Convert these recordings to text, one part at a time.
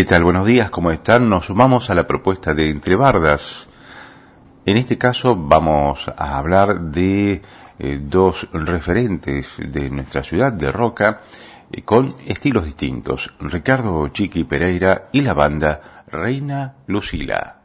¿Qué tal? Buenos días, ¿cómo están? Nos sumamos a la propuesta de Entre Bardas. En este caso vamos a hablar de eh, dos referentes de nuestra ciudad, de Roca, eh, con estilos distintos, Ricardo Chiqui Pereira y la banda Reina Lucila.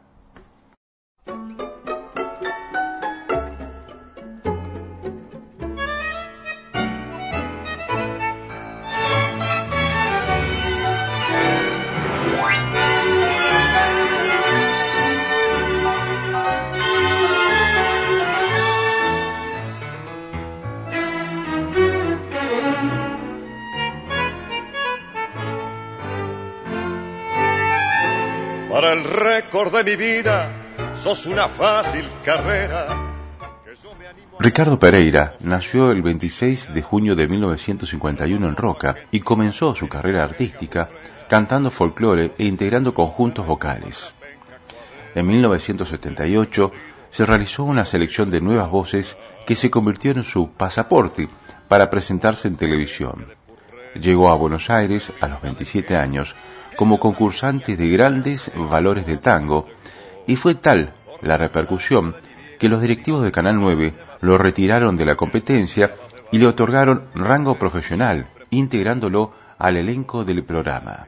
De mi vida, sos una fácil carrera. Ricardo Pereira nació el 26 de junio de 1951 en Roca y comenzó su carrera artística cantando folclore e integrando conjuntos vocales. En 1978 se realizó una selección de nuevas voces que se convirtió en su pasaporte para presentarse en televisión. Llegó a Buenos Aires a los 27 años como concursante de grandes valores del tango, y fue tal la repercusión que los directivos de Canal 9 lo retiraron de la competencia y le otorgaron rango profesional, integrándolo al elenco del programa.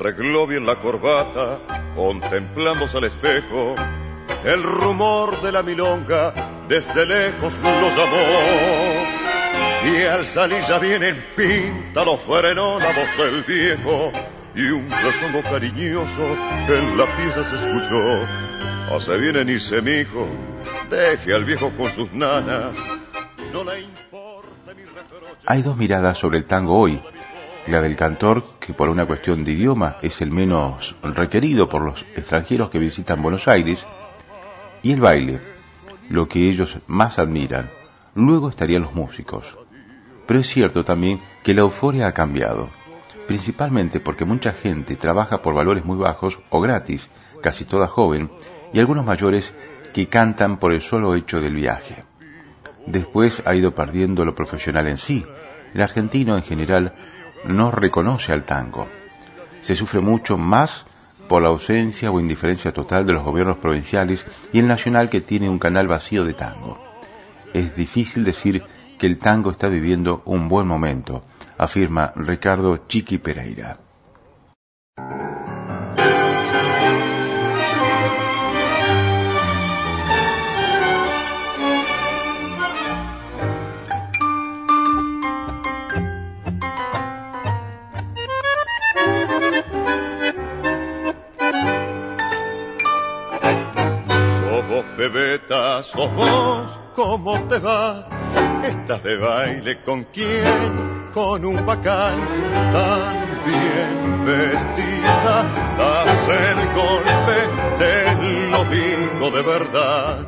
Arregló bien la corbata, contemplamos al espejo. El rumor de la milonga desde lejos lo llamó. Y al salir ya viene en pinta, lo frenó la voz del viejo. Y un rezongo cariñoso en la pieza se escuchó. Hace viene ni se mijo, deje al viejo con sus nanas. No le importa mi reproche. Hay dos miradas sobre el tango hoy la del cantor, que por una cuestión de idioma es el menos requerido por los extranjeros que visitan Buenos Aires, y el baile, lo que ellos más admiran. Luego estarían los músicos. Pero es cierto también que la euforia ha cambiado, principalmente porque mucha gente trabaja por valores muy bajos o gratis, casi toda joven, y algunos mayores que cantan por el solo hecho del viaje. Después ha ido perdiendo lo profesional en sí. El argentino en general no reconoce al tango. Se sufre mucho más por la ausencia o indiferencia total de los gobiernos provinciales y el nacional que tiene un canal vacío de tango. Es difícil decir que el tango está viviendo un buen momento, afirma Ricardo Chiqui Pereira. Bebeta, sos vos, ¿cómo te va? Estás de baile con quién, con un bacán tan bien vestida, das el golpe, te lo digo de verdad.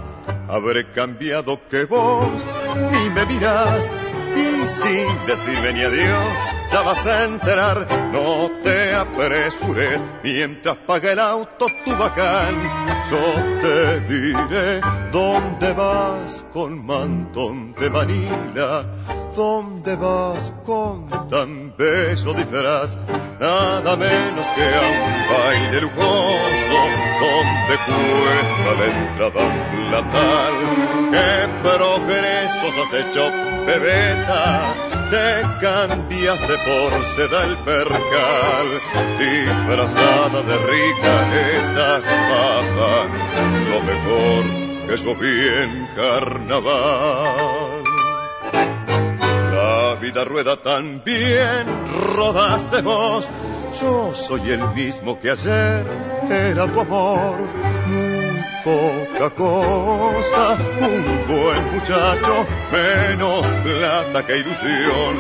Habré cambiado que vos ni me mirás y sin decirme ni adiós ya vas a enterar, no te apresures mientras paga el auto tu bacán. Yo te diré dónde vas con mantón de Manila, dónde vas con tan bello disfraz, nada menos que a un baile lujoso, donde cuesta la entrada platal. ¿Qué progresos has hecho, bebeta? Te cambiaste por seda el percal, disfrazada de rica estás lo mejor que yo vi en carnaval. La vida rueda tan bien, rodaste vos, yo soy el mismo que ayer, era tu amor, poca cosa, un buen muchacho, menos plata que ilusión.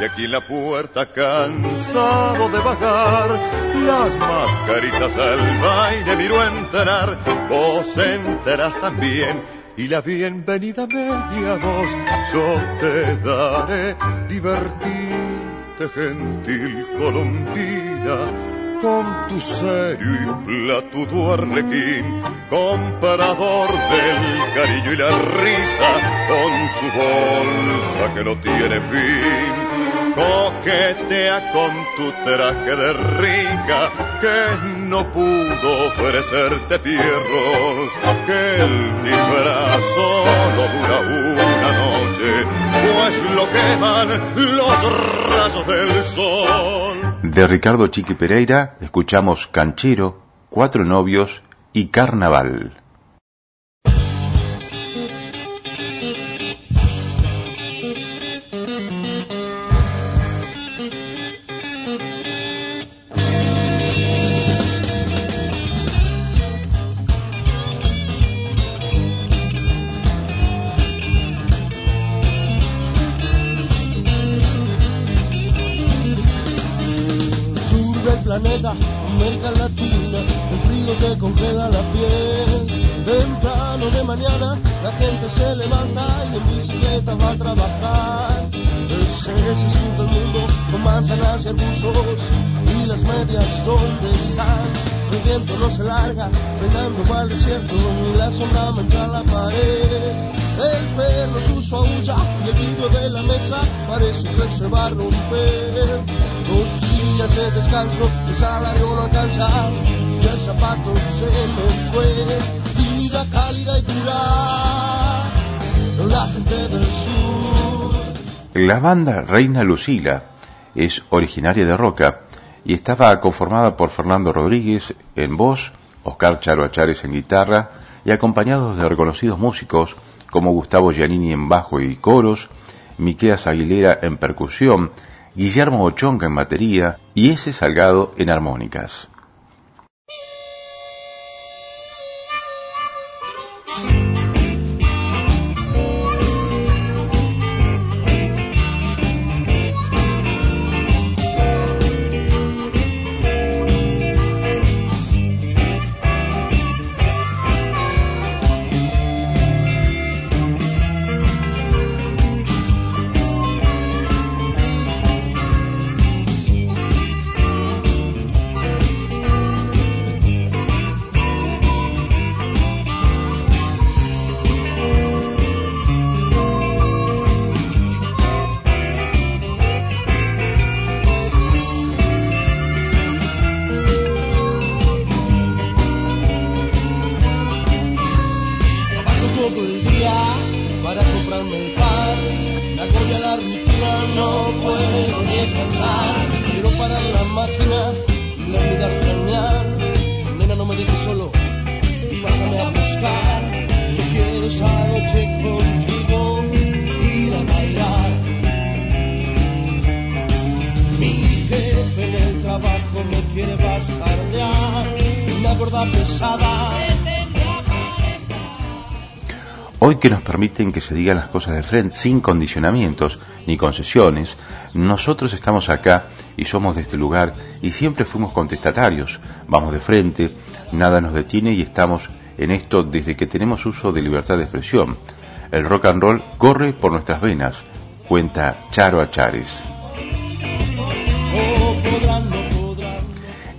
Y aquí la puerta cansado de bajar, las mascaritas al baile miro entrar, vos enterás también y la bienvenida media voz. Yo te daré, divertirte gentil colombina con tu serio y platudo arlequín, comparador del cariño y la risa, con su bolsa que no tiene fin, coquetea con tu traje de rica, que no pudo ofrecerte pierro, que el disfraz solo dura una noche, pues lo queman los rayos del sol. De Ricardo Chiqui Pereira escuchamos Canchero, Cuatro Novios y Carnaval. América Latina, el frío te congela la piel. Temprano de mañana la gente se levanta y en bicicleta va a trabajar. Es en ese sur del mundo con manzanas y arbustos y las medias donde están. El viento no se larga, pegando mal desierto y la sombra mancha la pared. El perro ruso aúlla y el vidrio de la mesa parece que se va a romper. La banda Reina Lucila es originaria de Roca y estaba conformada por Fernando Rodríguez en voz, Oscar Charo Achares en guitarra y acompañados de reconocidos músicos como Gustavo Giannini en bajo y coros, Miqueas Aguilera en percusión, Guillermo Ochonca en batería y ese Salgado en armónicas. encontrarme un par. Me agobia la rutina, no puedo descansar. Quiero parar la máquina y la vida planear. Nena, no me dejes solo, y pásame a buscar. Yo quiero esa noche contigo ir a bailar. Mi jefe en el trabajo me quiere pasar basardear. Una gorda pesada. Hoy que nos permiten que se digan las cosas de frente, sin condicionamientos ni concesiones, nosotros estamos acá y somos de este lugar y siempre fuimos contestatarios, vamos de frente, nada nos detiene y estamos en esto desde que tenemos uso de libertad de expresión. El rock and roll corre por nuestras venas, cuenta Charo Achares.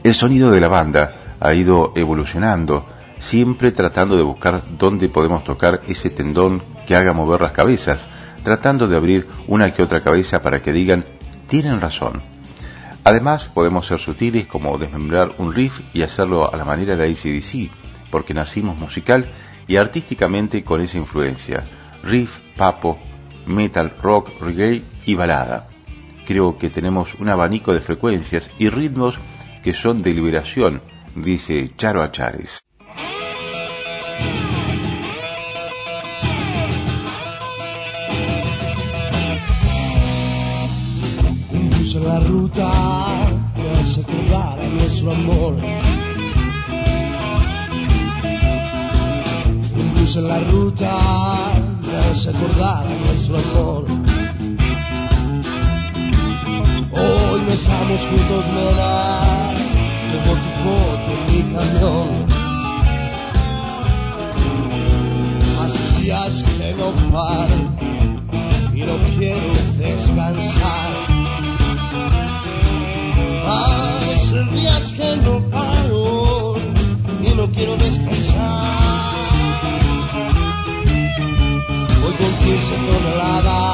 El sonido de la banda ha ido evolucionando, siempre tratando de buscar dónde podemos tocar ese tendón que haga mover las cabezas, tratando de abrir una que otra cabeza para que digan, tienen razón. Además, podemos ser sutiles como desmembrar un riff y hacerlo a la manera de ACDC, porque nacimos musical y artísticamente con esa influencia. Riff, papo, metal, rock, reggae y balada. Creo que tenemos un abanico de frecuencias y ritmos que son de liberación, dice Charo Achares. La ruta que hace acordar a nuestro amor. en la ruta me hace acordar a nuestro amor. Hoy no estamos juntos, me das, llevo tu foto en mi camión. Hace días que no paro y no quiero descansar. Hace días que no paro y no quiero descansar. Voy con 15 toneladas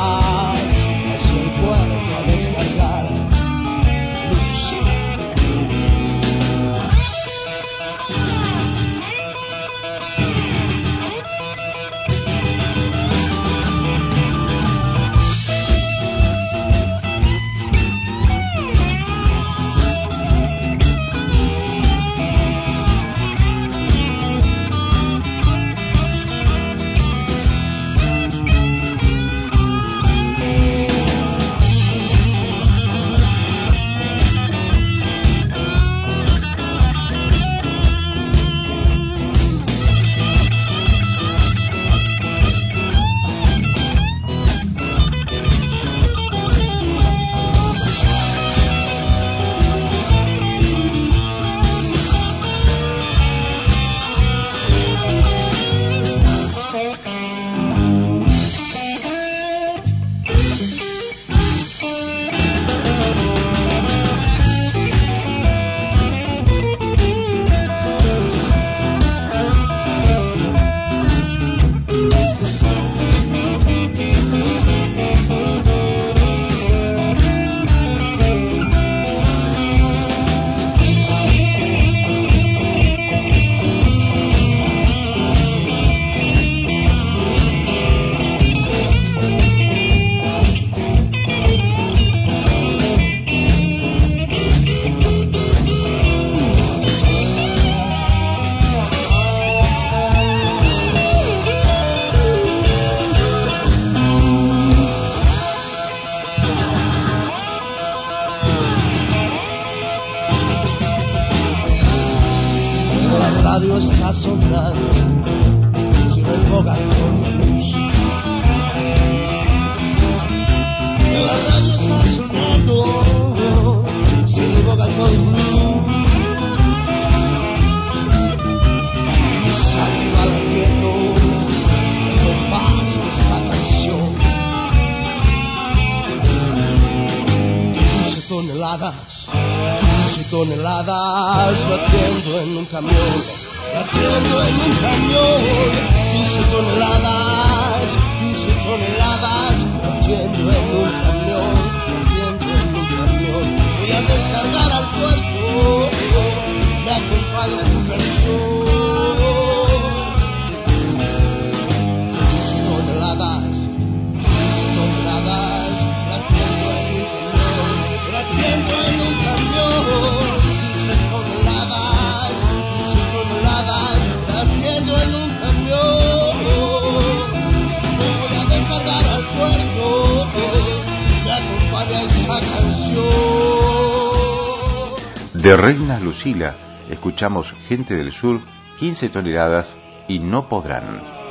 camión, latiendo en un camión, 15 toneladas, 15 toneladas latiendo en un camión, latiendo en un camión. Voy a descargar al puerto, me acompaña De Reina Lucila escuchamos Gente del Sur, 15 toneladas y no podrán.